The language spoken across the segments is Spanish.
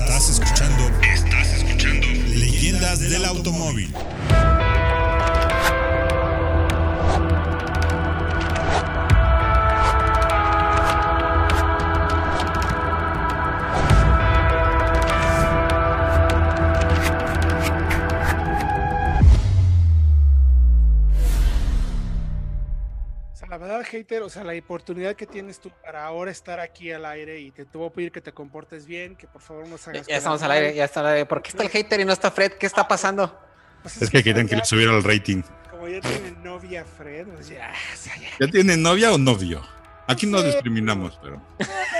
Estás escuchando. Estás escuchando. Leyendas del automóvil. Hater, o sea, la oportunidad que tienes tú para ahora estar aquí al aire y te, te voy a pedir que te comportes bien, que por favor nos Ya, hagas. ya estamos al aire, ya está al aire. ¿Por qué está el hater y no está Fred? ¿Qué está pasando? Pues Es que querían que ya- le subiera el rating. Como ya tiene novia Fred, pues ya, o sea, ya. ¿Ya tiene novia o novio? Aquí no Sí. discriminamos, pero. No,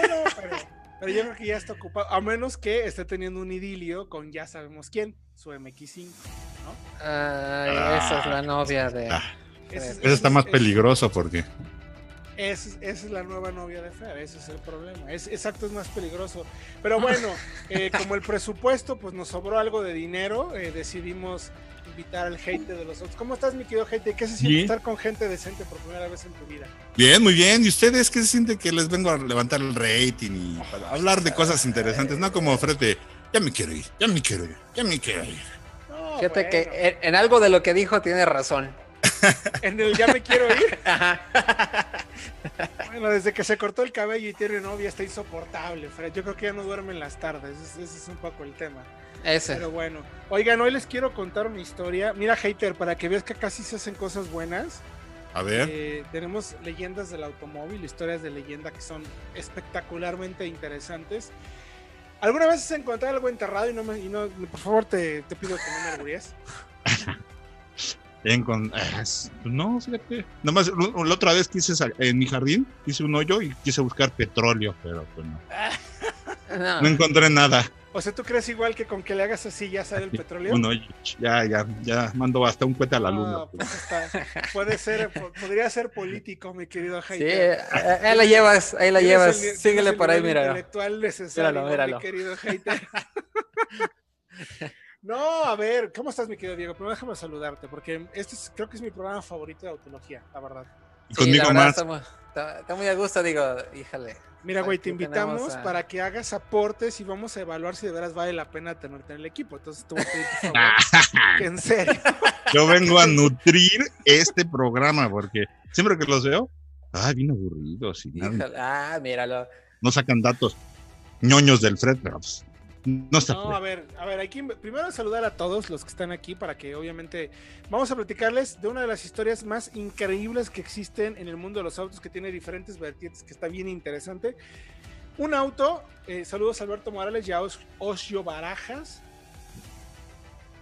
no, pero, pero yo creo que ya está ocupado, a menos que esté teniendo un idilio con ya sabemos quién, su MX5, ¿no? Ay, esa es la novia de. Ah, Ese es- Eso está más peligroso porque. Esa es, esa es la nueva novia de Fer, ese es el problema. Es, exacto, es más peligroso. Pero bueno, eh, como el presupuesto, pues nos sobró algo de dinero, eh, decidimos invitar al hate de los otros. ¿Cómo estás, mi querido hate? ¿Qué se siente Bien. estar con gente decente por primera vez en tu vida? Bien, muy bien. ¿Y ustedes qué se siente que les vengo a levantar el rating y para hablar de cosas interesantes? No como Fred de, ya me quiero ir, ya me quiero ir, ya me quiero ir. No, Fíjate bueno, que en, en algo de lo que dijo tiene razón. en el ya me quiero ir. Ajá. Bueno, desde que se cortó el cabello y tiene novia está insoportable, Fred. Yo creo que ya no duerme en las tardes. Ese, ese es un poco el tema. Ese. Pero bueno, oigan, hoy les quiero contar una historia. Mira, hater, para que veas que casi se hacen cosas buenas. A ver, Eh, tenemos leyendas del automóvil, historias de leyenda que son espectacularmente interesantes. ¿Alguna vez has encontrado algo enterrado y no me, y no, por favor te, te pido que no me orgulles? bien con. ah, s- No, fíjate. Nomás la otra vez quise en mi jardín, hice un hoyo y quise buscar petróleo, pero pues no. No. No encontré nada. O sea, ¿tú crees igual que con que le hagas así ya sale el petróleo? Hoyo. Ya, ya, ya mando hasta un cohete a la luna. No, pues está- puede ser, po- podría ser político, mi querido Sí, hater. eh, ahí la llevas, ahí la llevas. el Síguele por ahí, míralo. intelectual necesario, Míralo, mi querido hater. No, a ver, ¿cómo estás, mi querido Diego? Primero déjame saludarte, porque este es- creo que es mi programa favorito de autología, la verdad. Y Sí, conmigo la verdad, más. Está muy, está- está muy a gusto, digo, híjale. Mira, güey, te invitamos a- para que hagas aportes y vamos a evaluar si de veras vale la pena tenerte en el equipo. Entonces por favor, que en serio. Yo vengo a nutrir este programa porque siempre que los veo, ay, bien aburridos y nada, ah, míralo. no sacan datos ñoños del Fred, pero pues, no está No, a ver, a ver, hay que primero saludar a todos los que están aquí para que obviamente vamos a platicarles de una de las historias más increíbles que existen en el mundo de los autos, que tiene diferentes vertientes, que está bien interesante. Un auto, eh, saludos a Alberto Morales y a Os- Osio Barajas.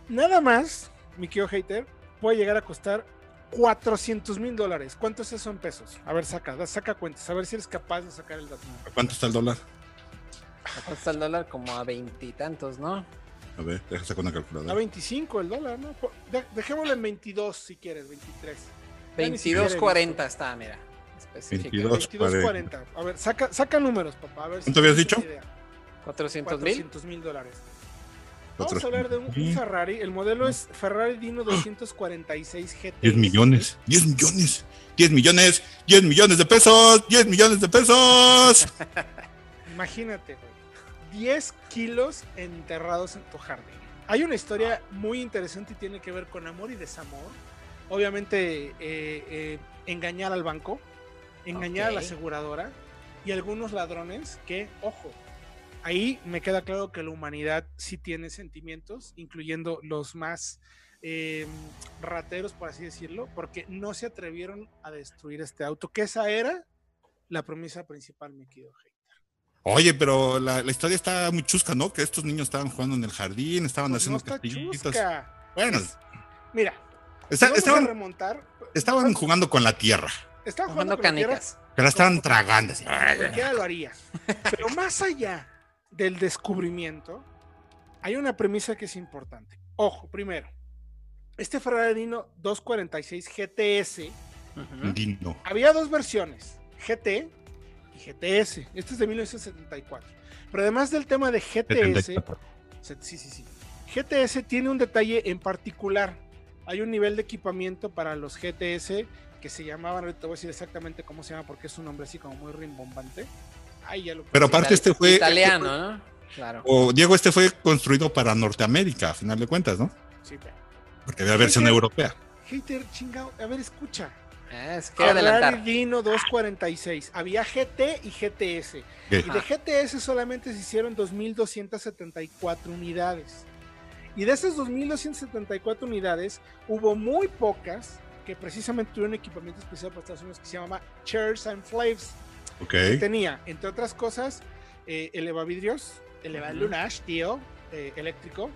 Nada más, mi querido hater, puede llegar a costar 400 mil dólares. ¿Cuánto es eso en pesos? A ver, saca, saca cuentas, a ver si eres capaz de sacar el dato. ¿A ¿Cuánto está el dólar? ¿Cuánto está el dólar? Como a veintitantos, ¿no? A ver, déjame sacar una A calculadora. 25 el dólar, ¿no? De- dejémoslo en 22 si quieres, 23. Ya ni siquiera he visto. 22.40 está, mira. Específica. 22. 22.40. A ver, saca, saca números, papá. A ver si ¿Cuánto habías tienes dicho? una idea. 400 mil. 400 mil dólares. Vamos a hablar de un, un Ferrari. El modelo es Ferrari Dino 246 GT. 10 millones, 10 millones, 10 millones, 10 millones de pesos, 10 millones de pesos. Imagínate, güey. 10 kilos enterrados en tu jardín. Hay una historia muy interesante y tiene que ver con amor y desamor. Obviamente, eh, eh, engañar al banco, engañar a la aseguradora y algunos ladrones que, ojo, ahí me queda claro que la humanidad sí tiene sentimientos, incluyendo los más eh, rateros, por así decirlo, porque no se atrevieron a destruir este auto, que esa era la premisa principal, mi querido Hey. Oye, pero la, la historia está muy chusca, ¿no? Que estos niños estaban jugando en el jardín, estaban Pues no haciendo está castillitos. chusca. Bueno, Es- Mira, está- vamos a estaban, remontar. estaban jugando con la tierra, Estaban Jugando jugando con la tierra, canicas. pero estaban tragando. así. Cualquiera lo haría. Pero más allá del descubrimiento, hay una premisa que es importante. Ojo, primero, este Ferrari Dino 246 GTS, Ujú. Dino. había dos versiones, GT GTS. Este es de 1974. Pero además del tema de GTS, 74. Se- Sí, sí, sí. GTS tiene un detalle en particular. Hay un nivel de equipamiento para los GTS que se llamaban, ahorita te voy a decir exactamente cómo se llama porque es un nombre así como muy rimbombante. Ay, ya lo Pero aparte este fue- Italiano, ¿no? Claro. O Diego, este fue construido para Norteamérica, a final de cuentas, ¿no? Sí, pero. Porque había versión europea. Hater, chingado. A ver, escucha. Se quiere Ferrari adelantar. Dino 246. Había GT y GTS. Y de GTS solamente se hicieron 2.274 unidades. Y de esas 2.274 unidades, hubo muy pocas que precisamente tuvieron equipamiento especial para Estados Unidos que se llama Chairs and Flaves. Ok. que tenía, entre otras cosas, eh, elevavidrios, elevalunash, tío, eh, eléctrico,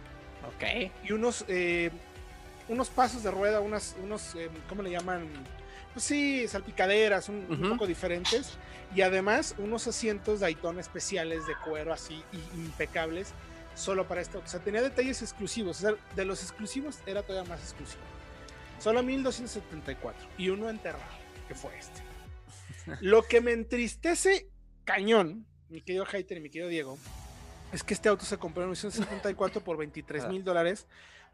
Ok. y unos, eh, unos pasos de rueda, unas, unos, eh, ¿cómo le llaman? Pues sí, salpicaderas, un, poco diferentes, y además unos asientos Daytona especiales de cuero así y- impecables, solo para esto. O sea, tenía detalles exclusivos, o sea, de los exclusivos era todavía más exclusivo. Solo 1274 y uno enterrado, que fue este. Lo que me entristece cañón, mi querido Hater y mi querido Diego, es que este auto se compró en 1974 por 23 mil dólares,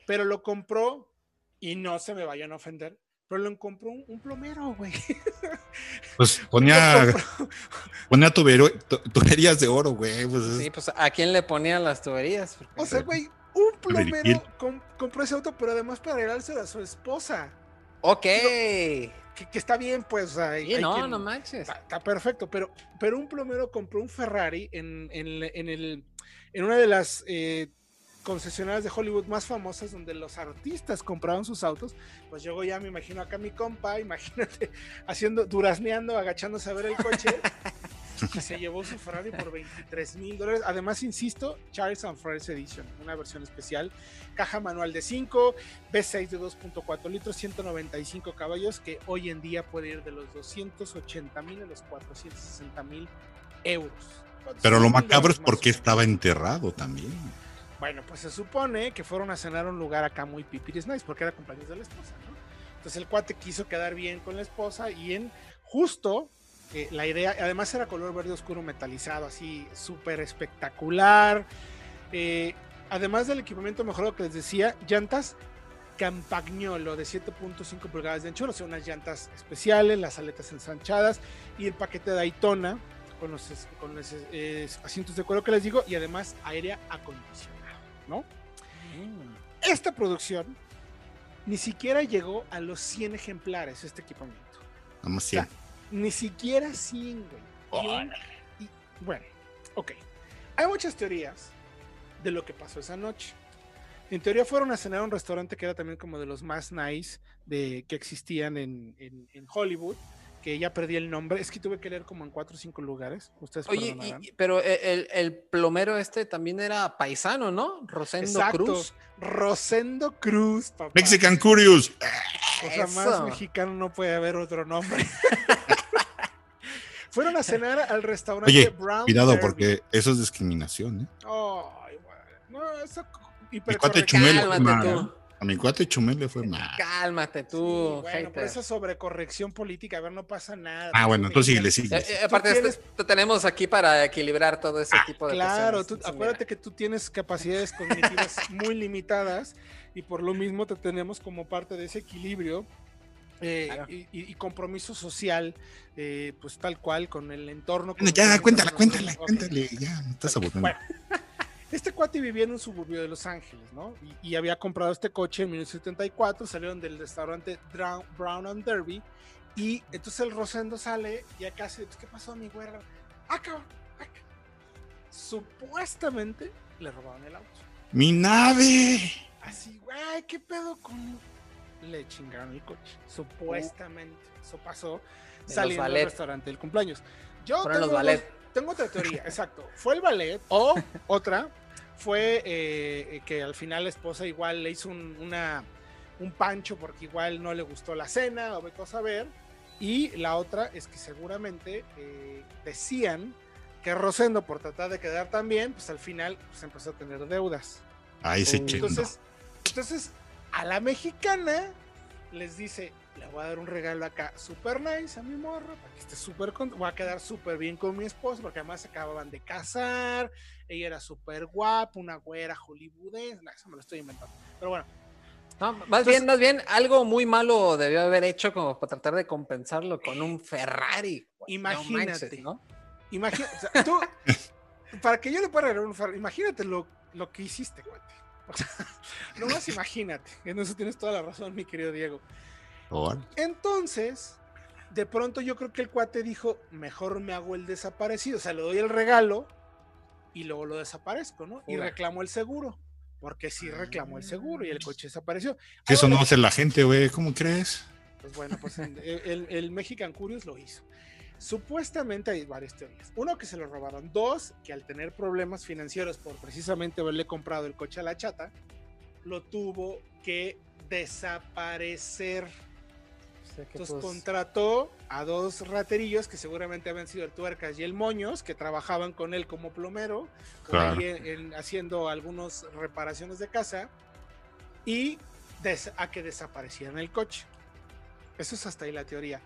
pero lo compró, y no se me vayan a ofender, pero lo compró un, un plomero, güey. Pues ponía, ponía tubero- tu- tuberías de oro, güey. Pues es- Sí, pues ¿a quién le ponían las tuberías? O sea, güey, un plomero compró ese auto, pero además para regalárselo a su esposa. Ok. Que, que está bien, pues. hay- Sí, hay no, quien- no manches. Está, está perfecto, pero, pero un plomero compró un Ferrari en, en, en el, en una de las eh, concesionarias de Hollywood más famosas donde los artistas compraban sus autos. Pues llegó ya, me imagino acá mi compa, imagínate, haciendo, durazneando, agachándose a ver el coche. y se llevó su Ferrari por 23 mil dólares. Además, insisto, Charles and Friends Edition, una versión especial. Caja manual de 5, V6 de 2.4 litros, 195 caballos, que hoy en día puede ir de los 280 mil a los 460 mil euros. Pero lo 400,000 macabro es porque estaba enterrado también. Bueno, pues se supone que fueron a cenar a un lugar acá muy pipiris nice, porque era cumpleaños de la esposa, ¿no? Entonces el cuate quiso quedar bien con la esposa y en justo eh, la idea, además era color verde oscuro metalizado, así súper espectacular. Eh, además del equipamiento mejorado que les decía, llantas Campagnolo de 7.5 pulgadas de anchura, o sea, unas llantas especiales, las aletas ensanchadas y el paquete de Daytona con los, eh, asientos de cuero que les digo y además aire acondicionado, ¿no? Mm. Esta producción ni siquiera llegó a los 100 ejemplares, este equipamiento. Nada más O sea, cien. ni siquiera 100, güey. 100 y- bueno, ok. Hay muchas teorías de lo que pasó esa noche. En teoría fueron a cenar a un restaurante que era también como de los más nice de, que existían en, en- en Hollywood, que ya perdí el nombre. Es que tuve que leer como en cuatro o cinco lugares. Ustedes Oye, y- y- pero el, el plomero este también era paisano, ¿no? Rosendo Exacto. Cruz. Rosendo Cruz, papá. Mexican Curious. O sea, más Eso. mexicano no puede haber otro nombre. Fueron a cenar al restaurante Oye, Brown Cuidado, Derby. porque eso es discriminación, ¿eh? Ay, bueno. No, eso co- cuate. Chumel Cálmate tú. A mi cuate Chumel le fue mal. Cálmate Sí, tú, bueno, hater. pero esa sobrecorrección política, a ver, no pasa nada. Ah, bueno, Tú entonces sí, le sigue. Eh, eh, aparte, tienes- este- te tenemos aquí para equilibrar todo ese tipo de Claro, tú- Sí, acuérdate mira. que tú tienes capacidades cognitivas muy limitadas y por lo mismo te tenemos como parte de ese equilibrio eh, Claro. y, compromiso social, eh, pues tal cual, con el entorno. Bueno, ya, cuéntala, estamos cuéntala, cuéntale. Ya, me estás aburriendo. Bueno, este cuate vivía en un suburbio de Los Ángeles, ¿no? Y, y había comprado este coche en 1974, salieron del restaurante Drown- Brown and Derby, y entonces el Rosendo sale y acá se, ¿qué pasó, mi güera? Ah, cabrón. Supuestamente le robaron el auto. ¡Mi nave! Así, güey, ¿qué pedo con...? Le chingaron el coche, supuestamente. Eso pasó los saliendo del ballet. restaurante del cumpleaños. Yo Fueron los tengo, ballet. dos- tengo otra teoría, exacto. Fue el ballet o otra fue eh, que al final la esposa igual le hizo un, una, un pancho porque igual no le gustó la cena o vete a saber. Y la otra es que seguramente eh, decían que Rosendo por tratar de quedar tan bien, pues al final pues, empezó a tener deudas. Ahí se chingó. Entonces, entonces, a la mexicana les dice, le voy a dar un regalo acá super nice a mi morra, para que esté súper con... voy a quedar súper bien con mi esposo, porque además se acababan de casar, ella era súper guapa, una güera hollywoodense, no, eso me lo estoy inventando. Pero bueno, No, más bien, más bien, algo muy malo debió haber hecho como para tratar de compensarlo con un Ferrari. No Imagínate. manches, ¿no? imagínate, tú, para que yo le pueda regalar un Ferrari, imagínate lo, lo que hiciste, cuate. O sea, nomás imagínate. En eso tienes toda la razón, mi querido Diego. Entonces, de pronto yo creo que el cuate dijo, mejor me hago el desaparecido, o sea, le doy el regalo y luego lo desaparezco, ¿no? Y reclamó el seguro, porque sí reclamó el seguro y el coche desapareció. Si eso Ahora, no hace la gente, güey, ¿cómo crees? Pues bueno, pues el- el Mexican Curious lo hizo. Supuestamente hay varias teorías. Uno, que se lo robaron. Dos, que al tener problemas financieros por precisamente haberle comprado el coche a la chata, lo tuvo que desaparecer. Sea Entonces pues, contrató a dos raterillos que seguramente habían sido el Tuercas y el Moños, que trabajaban con él como plomero, Claro. ahí en- en- haciendo algunas reparaciones de casa, y des- a que desaparecieran el coche. Eso es hasta ahí la teoría.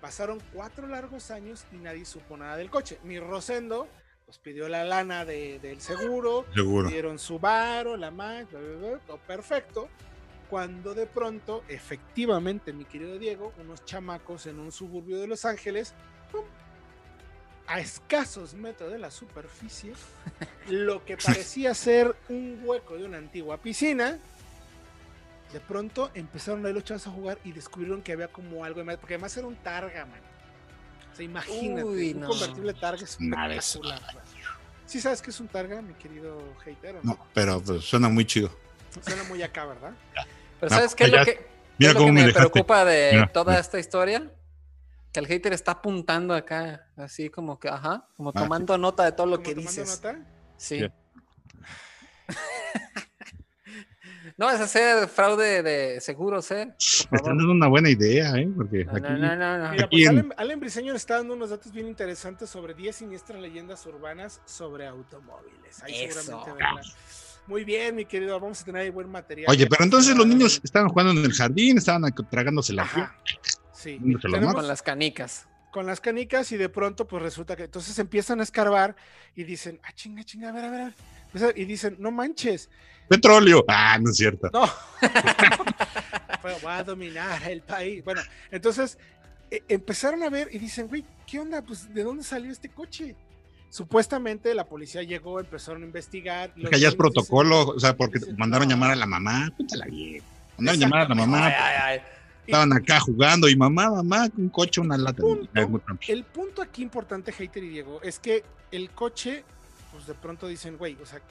Pasaron cuatro largos años y nadie supo nada del coche. Mi Rosendo pues pidió la lana de- del seguro, Seguro. dieron su varo, la bla, todo perfecto. Cuando de pronto, efectivamente, mi querido Diego, unos chamacos en un suburbio de Los Ángeles, ¡pum! a escasos metros de la superficie, lo que parecía ser un hueco de una antigua piscina, de pronto empezaron ahí los chavos a jugar y descubrieron que había como algo de más, porque además era un targa, man. O sea, imagínate, Uy, un no. convertible targa espectacular. ¿Sí sabes qué es un targa, mi querido hater? o No, pero pues, suena muy chido. Suena muy acá, ¿verdad? Pero No, ¿sabes qué es lo que, qué Mira es lo cómo que me preocupa de Mira, toda mira. esta historia? Que el hater está apuntando acá, así como que, ajá, como Ah, sí. tomando nota de todo lo que tomando dices. nota. Sí. Sí. no vas a hacer fraude de seguros, ¿eh? Esta favor. no es una buena idea, ¿eh? Porque No, aquí. no, no. Mira, pues en- Allen, Allen Briseño está dando unos datos bien interesantes sobre 10 siniestras leyendas urbanas sobre automóviles. Ahí Eso. seguramente. Muy bien, mi querido, vamos a tener ahí buen material. Oye, pero entonces los niños estaban jugando en el jardín, estaban tragándose la Ajá. Sí, tenemos Con las canicas. con las canicas y de pronto pues resulta que entonces empiezan a escarbar y dicen, ah, chinga, chinga, a ver, a ver, a ver. Empiezan- Y dicen, no manches, Petróleo. Ah, no es cierto. No. Fue, voy a dominar el país. Bueno, entonces e- empezaron a ver y dicen, güey, ¿qué onda? Pues, ¿de dónde salió este coche? Supuestamente la policía llegó, empezaron a investigar. los Que ya es protocolo, o sea, porque dicen, mandaron no. llamar a la mamá. Púntala bien. Mandaron llamar a la mamá. Ay, ay, ay. Estaban acá jugando y mamá, mamá, un coche, una lata. Punto. El punto aquí importante, Hater y Diego, es que el coche, pues de pronto dicen, güey, o sea,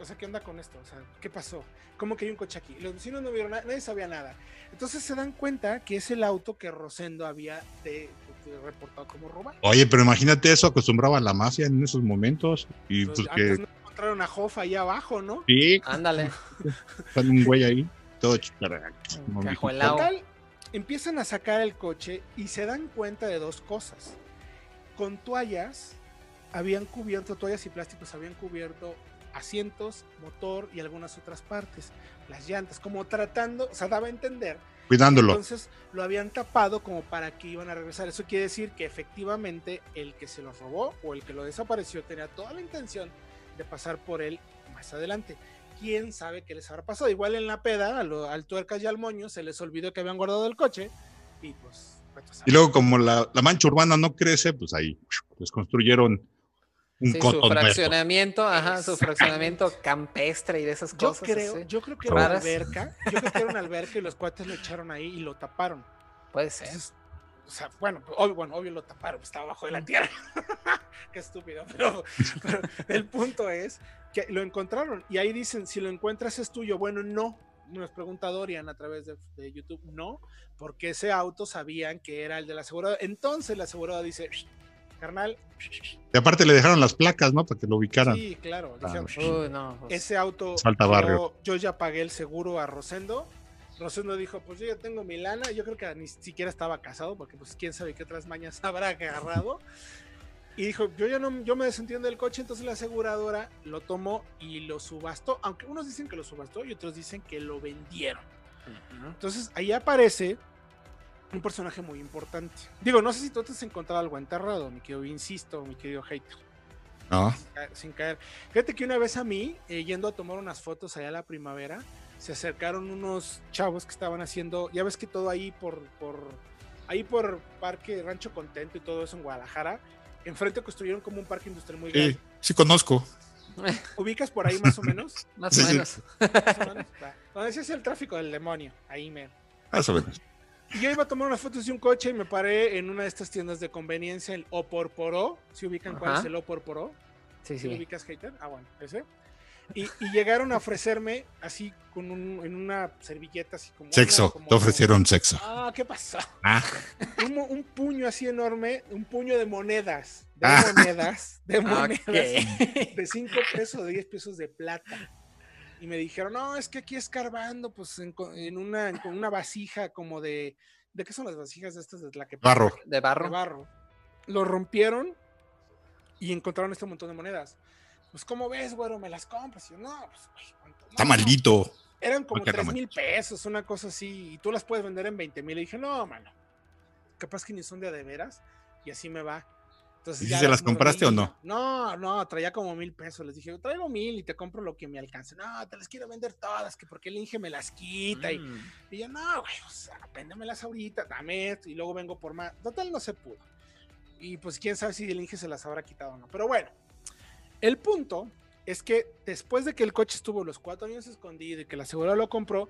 o sea, ¿qué onda con esto? O sea, ¿qué pasó? ¿Cómo que hay un coche aquí? Los vecinos no vieron nada, nadie sabía nada. Entonces se dan cuenta que es el auto que Rosendo había de reportado como robado. Oye, pero imagínate eso, acostumbraba a la mafia en esos momentos. Y Pues, pues antes que no encontraron a Jofa ahí abajo, ¿no? sí, Ándale. sale un güey ahí, todo Cajuelao. Total, empiezan a sacar el coche y se dan cuenta de dos cosas. Con toallas, habían cubierto, toallas y plásticos habían cubierto asientos, motor y algunas otras partes, las llantas, como tratando, o sea, daba a entender. Cuidándolo. Entonces lo habían tapado como para que iban a regresar. Eso quiere decir que efectivamente el que se lo robó o el que lo desapareció tenía toda la intención de pasar por él más adelante. Quién sabe qué les habrá pasado. Igual en la peda, a lo- al tuercas y al moño se les olvidó que habían guardado el coche y pues. Y luego, como la, la mancha urbana no crece, pues ahí les construyeron un Sí, su fraccionamiento, ajá, su fraccionamiento campestre y de esas Yo cosas. creo, así. yo creo que era una alberca. Yo creo que era una alberca y los cuates lo echaron ahí y lo taparon. Puede ser. Entonces, o sea, bueno, obvio, bueno, obvio lo taparon, pues, estaba abajo de la tierra. Qué estúpido, pero, pero el punto es que lo encontraron y ahí dicen, si lo encuentras es tuyo. Bueno, no, nos pregunta Dorian a través de, de YouTube, no, porque ese auto sabían que era el de la aseguradora. Entonces la aseguradora dice, "Shh, carnal, Y aparte le dejaron las placas, ¿no? Para que lo ubicaran. sí, claro, Ah, dijeron, sí. Uy, no. pues, ese auto Salta yo, barrio. yo ya pagué el seguro a Rosendo. Rosendo dijo, pues yo ya tengo mi lana, yo creo que ni siquiera estaba casado, porque pues quién sabe qué otras mañas habrá agarrado. Y dijo, yo ya no, yo me desentiendo del coche, entonces la aseguradora lo tomó y lo subastó, aunque unos dicen que lo subastó y otros dicen que lo vendieron. Entonces ahí aparece un personaje muy importante. Digo, no sé si tú te has encontrado algo enterrado, mi querido, insisto, mi querido hater ¿No? sin caer. Fíjate que una vez a mí, eh, yendo a tomar unas fotos allá a la primavera, se acercaron unos chavos que estaban haciendo, ya ves que todo ahí por, por ahí por Parque Rancho Contento y todo eso en Guadalajara, enfrente construyeron como un parque industrial muy grande. sí conozco. ¿Ubicas por ahí más o menos? Más Sí, o sí. menos. Más o menos. Donde se hace el tráfico del demonio, ahí me. Más o menos. Y yo iba a tomar unas fotos de un coche y me paré en una de estas tiendas de conveniencia, el Oporporó. ¿Si ubican cuál Ajá. es el Oporporó? Sí, ¿Sí lo sí. ubicas, hater? Ah, bueno, ese. Y, y llegaron a ofrecerme así con un, en una servilleta así como... Sexo. una- como- Te ofrecieron sexo. Ah, ¿qué pasó? Ah, Un, un puño así enorme, un puño de monedas. De Ah. monedas. De monedas. Ok. De 5 pesos o 10 pesos de plata. Y me dijeron, no, es que aquí escarbando, pues en, co- en una, en una vasija como de. ¿De qué son las vasijas de estas? De la que barro. De de barro. barro. Lo rompieron y encontraron este montón de monedas. Pues, ¿cómo ves, güero? ¿Me las compras? Y yo, no, pues, güey, ¿cuánto? Está No, maldito. Eran como Porque 3 no mil pesos, una cosa así, y tú las puedes vender en 20 mil. Y dije, no, mano, capaz que ni son de a de veras, y así me va. Entonces, ¿Y si se las compraste o no? No, no, traía como mil pesos. Les dije, traigo mil y te compro lo que me alcance. No, te las quiero vender todas, que porque el Inge me las quita. Y, Mm. y yo, no, güey, o sea, véndemelas ahorita, dame esto, y luego vengo por más. Total, no se pudo. Y pues quién sabe si el Inge se las habrá quitado o no. Pero bueno, el punto es que después de que el coche estuvo los cuatro años escondido y que la aseguradora lo compró,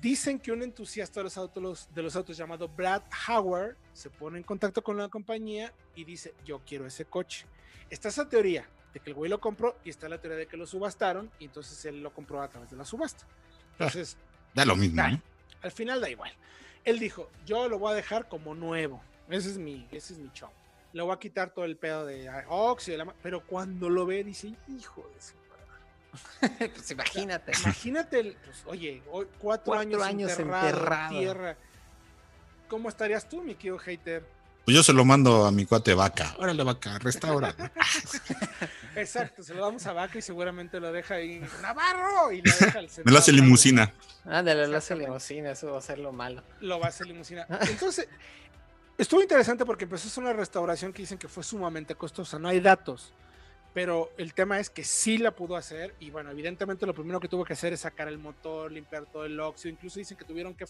dicen que un entusiasta de los autos, de los autos llamado Brad Howard se pone en contacto con la compañía y dice, yo quiero ese coche. Está esa teoría de que el güey lo compró y está la teoría de que lo subastaron y entonces él lo compró a través de la subasta. Entonces, Da lo mismo. ¿no? al final da igual. Él dijo, yo lo voy a dejar como nuevo. Ese es mi, ese es mi show. Le voy a quitar todo el pedo de ah, óxido, de la ma- pero cuando lo ve dice, hijo de su madre". pues imagínate. Imagínate, el- pues, oye, hoy cuatro, Cuatro años, años enterrado, en enterrado. tierra. ¿Cómo estarías tú, mi querido hater? Pues yo se lo mando a mi cuate vaca. Órale, vaca, restaura. Exacto, se lo damos a Vaca y seguramente lo deja ahí Navarro y lo deja al Me lo hace limusina. Ándale, lo hace limusina, eso va a ser lo malo. lo va a hacer limusina. Entonces, estuvo interesante porque empezó a hacer una restauración que dicen que fue sumamente costosa. No hay datos, pero el tema es que sí la pudo hacer. Y bueno, evidentemente lo primero que tuvo que hacer es sacar el motor, limpiar todo el óxido. Incluso dicen que tuvieron que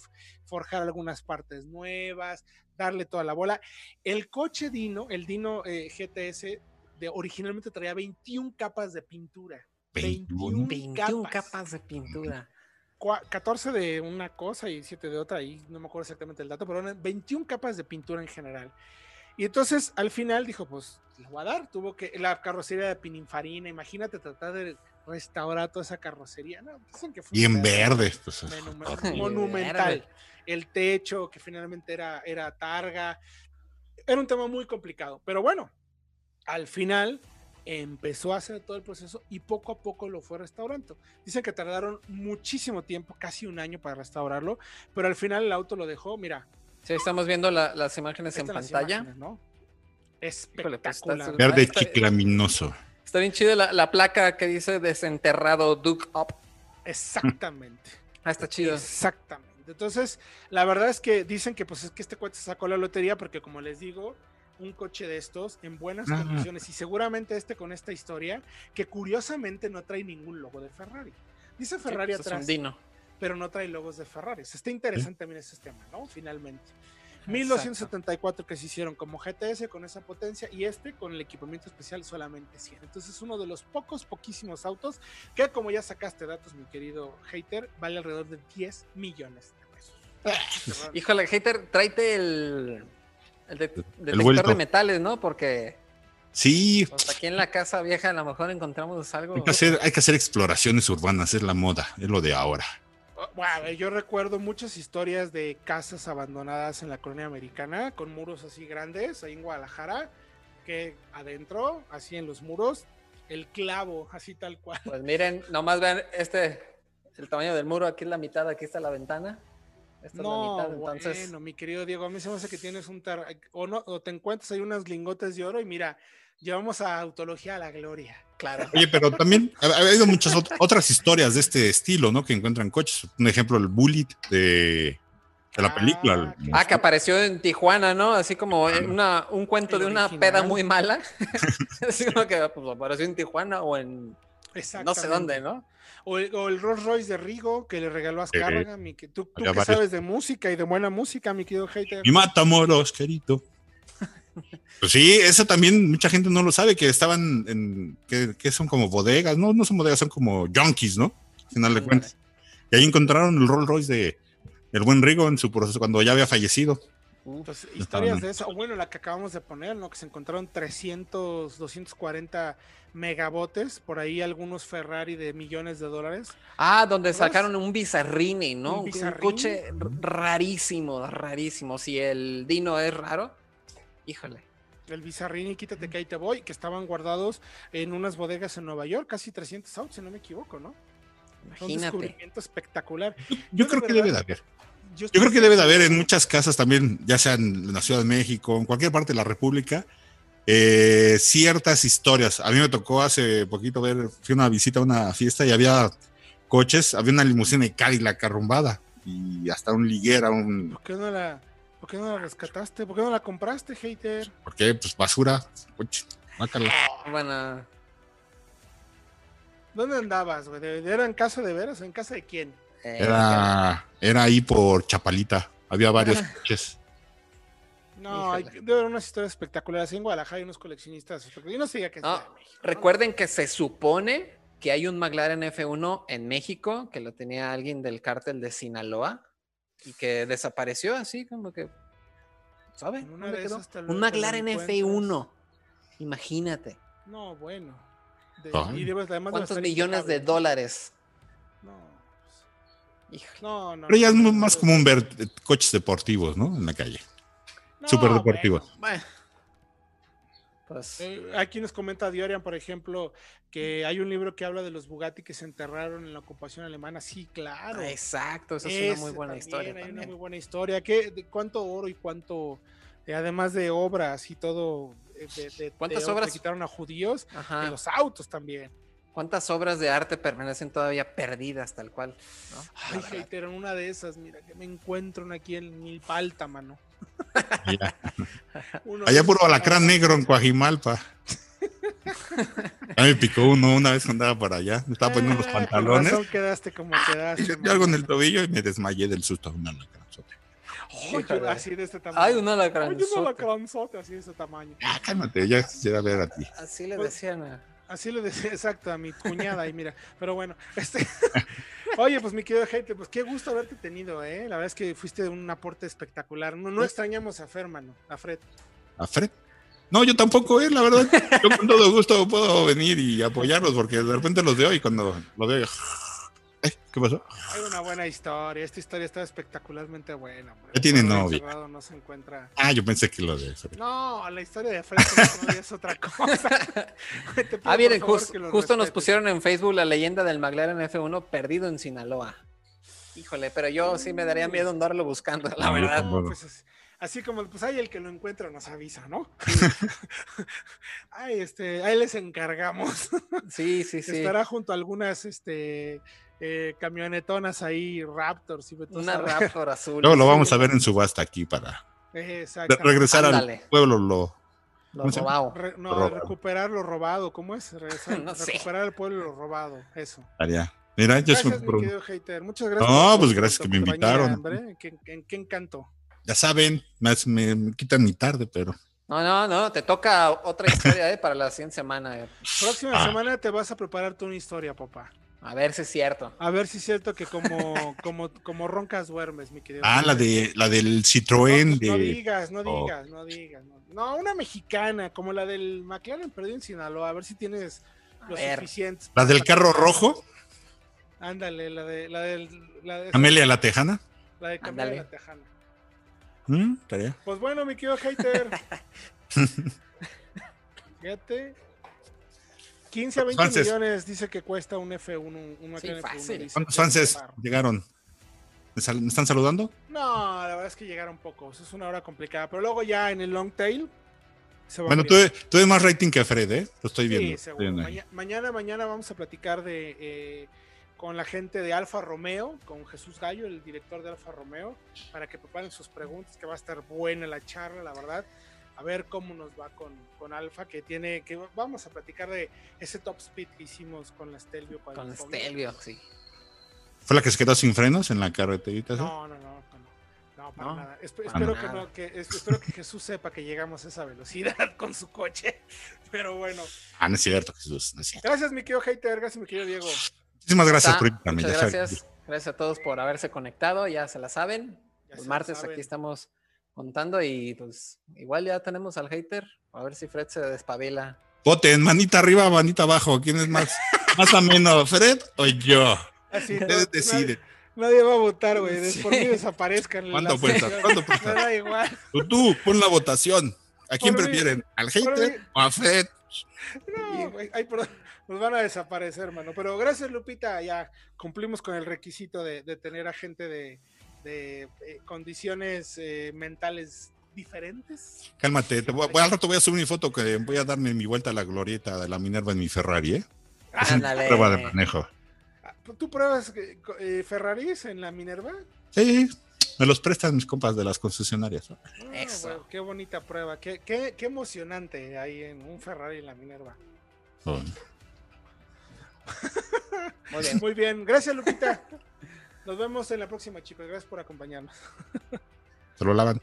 forjar algunas partes nuevas, darle toda la bola. El coche Dino, el Dino eh, GTS, de, originalmente traía 21 capas de pintura. 21. 21 capas. capas de pintura. cua- 14 de una cosa y 7 de otra, y no me acuerdo exactamente el dato, pero eran 21 capas de pintura en general. Y entonces al final dijo, pues le voy a dar, tuvo que, la carrocería de Pininfarina, imagínate tratar de restaurar toda esa carrocería, no, dicen que fue Bien pedo verde. Pues, monumental. Verde. El techo, que finalmente era, era targa, era un tema muy complicado, pero bueno, al final empezó a hacer todo el proceso y poco a poco lo fue restaurando. Dicen que tardaron muchísimo tiempo, casi un año para restaurarlo, pero al final el auto lo dejó, mira, Sí, estamos viendo la- las imágenes en pantalla. imágenes, ¿no? Pues, está Espectacular. Verde Está- chiclaminoso. Está bien chido la, la placa que dice desenterrado Duke Up. Exactamente. Ah, está chido. Exactamente. Entonces, la verdad es que dicen que pues es que este cuate se sacó la lotería porque como les digo, un coche de estos en buenas Ajá. condiciones y seguramente este con esta historia que curiosamente no trae ningún logo de Ferrari. Dice Sí, Ferrari pues, es un atrás, Dino. Pero no trae logos de Ferrari. Está interesante también ese tema, ¿no? Finalmente. Exacto. 1274 que se hicieron como GTS con esa potencia y este con el equipamiento especial solamente 100. Entonces es uno de los pocos, poquísimos autos que como ya sacaste datos, mi querido hater, vale alrededor de 10 millones de pesos. Híjole, hater, tráete el, el de- detector de metales, ¿no? Porque Sí, pues, aquí en la casa vieja a lo mejor encontramos algo. hay que, hacer, hay que hacer exploraciones urbanas, es la moda, es lo de ahora. Bueno, yo recuerdo muchas historias de casas abandonadas en la colonia americana con muros así grandes ahí en Guadalajara que adentro, así en los muros, el clavo, así tal cual. Pues miren, nomás vean este, el tamaño del muro, aquí es la mitad, aquí está la ventana. Esta No, es la mitad, entonces. bueno, mi querido Diego, a mí se me hace que tienes un tar... o no, o te encuentras ahí unos lingotes de oro y mira, llevamos a autología a la gloria. Claro. Oye, pero también ha, ha habido muchas ot- otras historias de este estilo, ¿no? Que encuentran coches. Un ejemplo, el Bullet de, de la Ah, película. Ah, que apareció en Tijuana, ¿no? Así como en una, un cuento de una original. peda muy mala. Así como que pues, apareció en Tijuana o en no sé dónde, ¿no? O el, o el Rolls Royce de Rigo que le regaló a Azcárraga, mi que tú, tú que varios. sabes de música y de buena música, mi querido hater. Mi Matamoros, querido. Pues sí, eso también mucha gente no lo sabe, que estaban en, que, que son como bodegas, no, no son bodegas, son como junkies, ¿no? Al final de Ándale. cuentas. Y ahí encontraron el Rolls Royce de el buen Rigo en su proceso cuando ya había fallecido. Entonces, historias de eso, bueno, la que acabamos de poner, ¿no? Que se encontraron 300, 240 megabotes, por ahí algunos Ferrari de millones de dólares. Ah, donde sacaron un Bizarrini, ¿no? Un Un, Bizarrini. coche rarísimo, rarísimo. Si el Dino es raro, híjole. El Bizarrini, quítate que ahí te voy, que estaban guardados en unas bodegas en Nueva York, casi 300 autos, si no me equivoco, ¿no? Un Imagínate. descubrimiento espectacular. Yo Yo de creo que debe de haber. Yo, Yo creo que debe de haber en muchas casas también, ya sea en la Ciudad de México, en cualquier parte de la República, eh, ciertas historias. A mí me tocó hace poquito ver, fui a una visita a una fiesta y había coches, había una limusina de Cadillac arrumbada y hasta un liguera, un, ¿Por qué no la, por qué no la rescataste? ¿Por qué no la compraste, hater? ¿por qué? Pues basura, coche, guácala. Bueno, ¿Dónde andabas, güey? ¿De- ¿Era en casa de veras? ¿En casa de quién? Eh, Era, era ahí por Chapalita, había varios coches. No, hay, debe haber unas historias espectaculares. En Guadalajara hay unos coleccionistas. Yo no ya que No. Recuerden que se supone que hay un McLaren F1 en México que lo tenía alguien del cártel de Sinaloa y que desapareció así como que, ¿sabe? ¿Dónde de quedó? Un McLaren encuentras. F1. Imagínate. No, bueno. De- Ay. y debes, además debe ¿Cuántos millones de dólares? No, no, no. Pero ya es no, más no. común ver coches deportivos, ¿no? En la calle. No, Súper deportivos. bueno. Bueno. Pues Eh, aquí nos comenta Diorian, por ejemplo, que hay un libro que habla de los Bugatti que se enterraron en la ocupación alemana. Sí, claro. ah, exacto, esa es una muy buena también, historia Hay una muy buena historia. ¿Qué, de ¿Cuánto oro y cuánto, eh, además de obras y todo, eh, de, de- ¿Cuántas de obras? quitaron a judíos? Ajá. De los autos también. ¿Cuántas obras de arte permanecen todavía perdidas tal cual? Ay, hater, en una de esas, mira, que me encuentro aquí en Milpalta, mano. Uno Allá puro alacrán negro en Coajimalpa. Ya me picó uno una vez que andaba por allá. Me estaba poniendo los Ah, pantalones. razón quedaste como quedaste. Y sentí algo en el tobillo y me desmayé del susto. Un alacranzote. Ay, yo- Híjole. así de este tamaño. Ay, una Ay, yo no lacranzota. alacranzote, así de este tamaño. Ah, cálmate, ya quisiera ver a ti. Así le decían a... Así le decía exacto a mi cuñada y mira, pero bueno, este Oye, pues mi querido gente, pues qué gusto haberte tenido, eh. La verdad es que fuiste un aporte espectacular. No, no extrañamos a Fer, mano, a Fred. ¿A Fred? No, yo tampoco, eh, la verdad. Yo con todo gusto puedo venir y apoyarlos porque de repente los veo y cuando lo veo. ¿Qué pasó? Hay una buena historia. Esta historia está espectacularmente buena. hombre. Ya tiene novia. No se encuentra. Ah, yo pensé que lo de Fred. No, la historia de Fred es otra cosa. Pido, Ah, miren, por favor, jus- que lo justo nos pusieron en Facebook la leyenda del McLaren F1 perdido en Sinaloa. Híjole, pero yo sí me daría miedo andarlo buscando, la No, verdad. No, pues es- así como pues hay el que lo encuentra nos avisa, ¿no? Ay, este, ahí les encargamos. Sí, sí, sí. Estará junto a algunas este eh, camionetonas ahí, Raptors y Una. Raptor azul. Luego lo sí, vamos a ver en subasta aquí para Eh, regresar Ándale. al pueblo. Lo, Lo robado. Re- no, Robado. recuperar lo robado, ¿cómo es? Regresar- No sé. Recuperar el pueblo lo robado, eso. haría. Mira, yo soy Gracias, mi pro- querido hater. Muchas gracias. No, pues gracias que me invitaron. Qué, qué- qué encanto. ya saben, me, me- me quitan mi tarde, pero No, no, no, te toca otra historia eh, para la siguiente semana. eh. Próxima Ah. semana te vas a preparar tú una historia, papá. A ver si es cierto. A ver si es cierto que como, como, como roncas duermes, mi querido. ah, la de la del Citroën No, pues, no de digas, no Oh. digas, no digas. No, No, una mexicana, como la del McLaren perdido en Sinaloa. A ver si tienes ver. suficientes. la del carro rojo, Ándale, la de la del la de, Amelia la Tejana. la de la Tejana. ¿Mm? Pues bueno, mi querido hater. Fíjate. 15 a 20 Frances. millones dice que cuesta un F1. Un, un McLaren F1, fácil. dice ¿Cuántos llegaron? ¿Me, sal- me están saludando? No, la verdad es que llegaron pocos. Es una hora complicada. Pero luego ya en el long tail. Se va Bueno, tú, abriendo. tú eres más rating que Fred, ¿eh? Lo estoy Sí, viendo. seguro. Estoy viendo mañana, mañana vamos a platicar de eh, con la gente de Alfa Romeo, con Jesús Gallo, el director de Alfa Romeo, para que preparen sus preguntas, que va a estar buena la charla, la verdad. A ver cómo nos va con, con Alfa, que tiene, que vamos a platicar de ese top speed que hicimos con la Stelvio. Con cuadrifobia. Stelvio, sí. ¿Fue la que se quedó sin frenos en la carreterita? No, no, no, no, para No, nada. Espe- para espero, que nada. no, que, es- espero que Jesús sepa que llegamos a esa velocidad con su coche. Pero bueno. Ah, no es cierto, Jesús, no es cierto. Gracias, mi querido hater. Gracias, mi querido Diego. Muchísimas gracias Está. por invitarme. Muchas gracias. Gracias a todos por haberse conectado. Ya se la saben. Ya El martes la saben. aquí estamos contando y pues igual ya tenemos al hater. A ver si Fred se despabila. Voten, manita arriba, manita abajo. ¿Quién es más, más ameno, Fred o yo? Así, Ustedes nadie, deciden. nadie va a votar, güey. Sí. Por mí desaparezcan. en ¿Cuándo la apuestas? sección. ¿Cuándo apuestas? Me da igual. Tú, tú, pon la votación. ¿A quién Por mí- prefieren? ¿Al hater o a Fred? No, güey, ay, perdón, nos van a desaparecer, mano. Pero gracias, Lupita. Ya cumplimos con el requisito de, de tener a gente de, de, eh, condiciones eh, mentales diferentes. Cálmate, te voy, voy- al rato voy a subir mi foto que voy a darme mi vuelta a la glorieta de la Minerva en mi Ferrari, ¿eh? Es una prueba de manejo. Ah, ¿Tú pruebas eh, Ferraris en la Minerva? Sí, me los prestan mis compas de las concesionarias. ¿no? Ah, Eso. qué bonita prueba. Qué, qué, qué emocionante ahí en un Ferrari en la Minerva. Oh. Muy bien. Muy bien. Gracias, Lupita. Nos vemos en la próxima, chicos. Gracias por acompañarnos. Se lo lavan.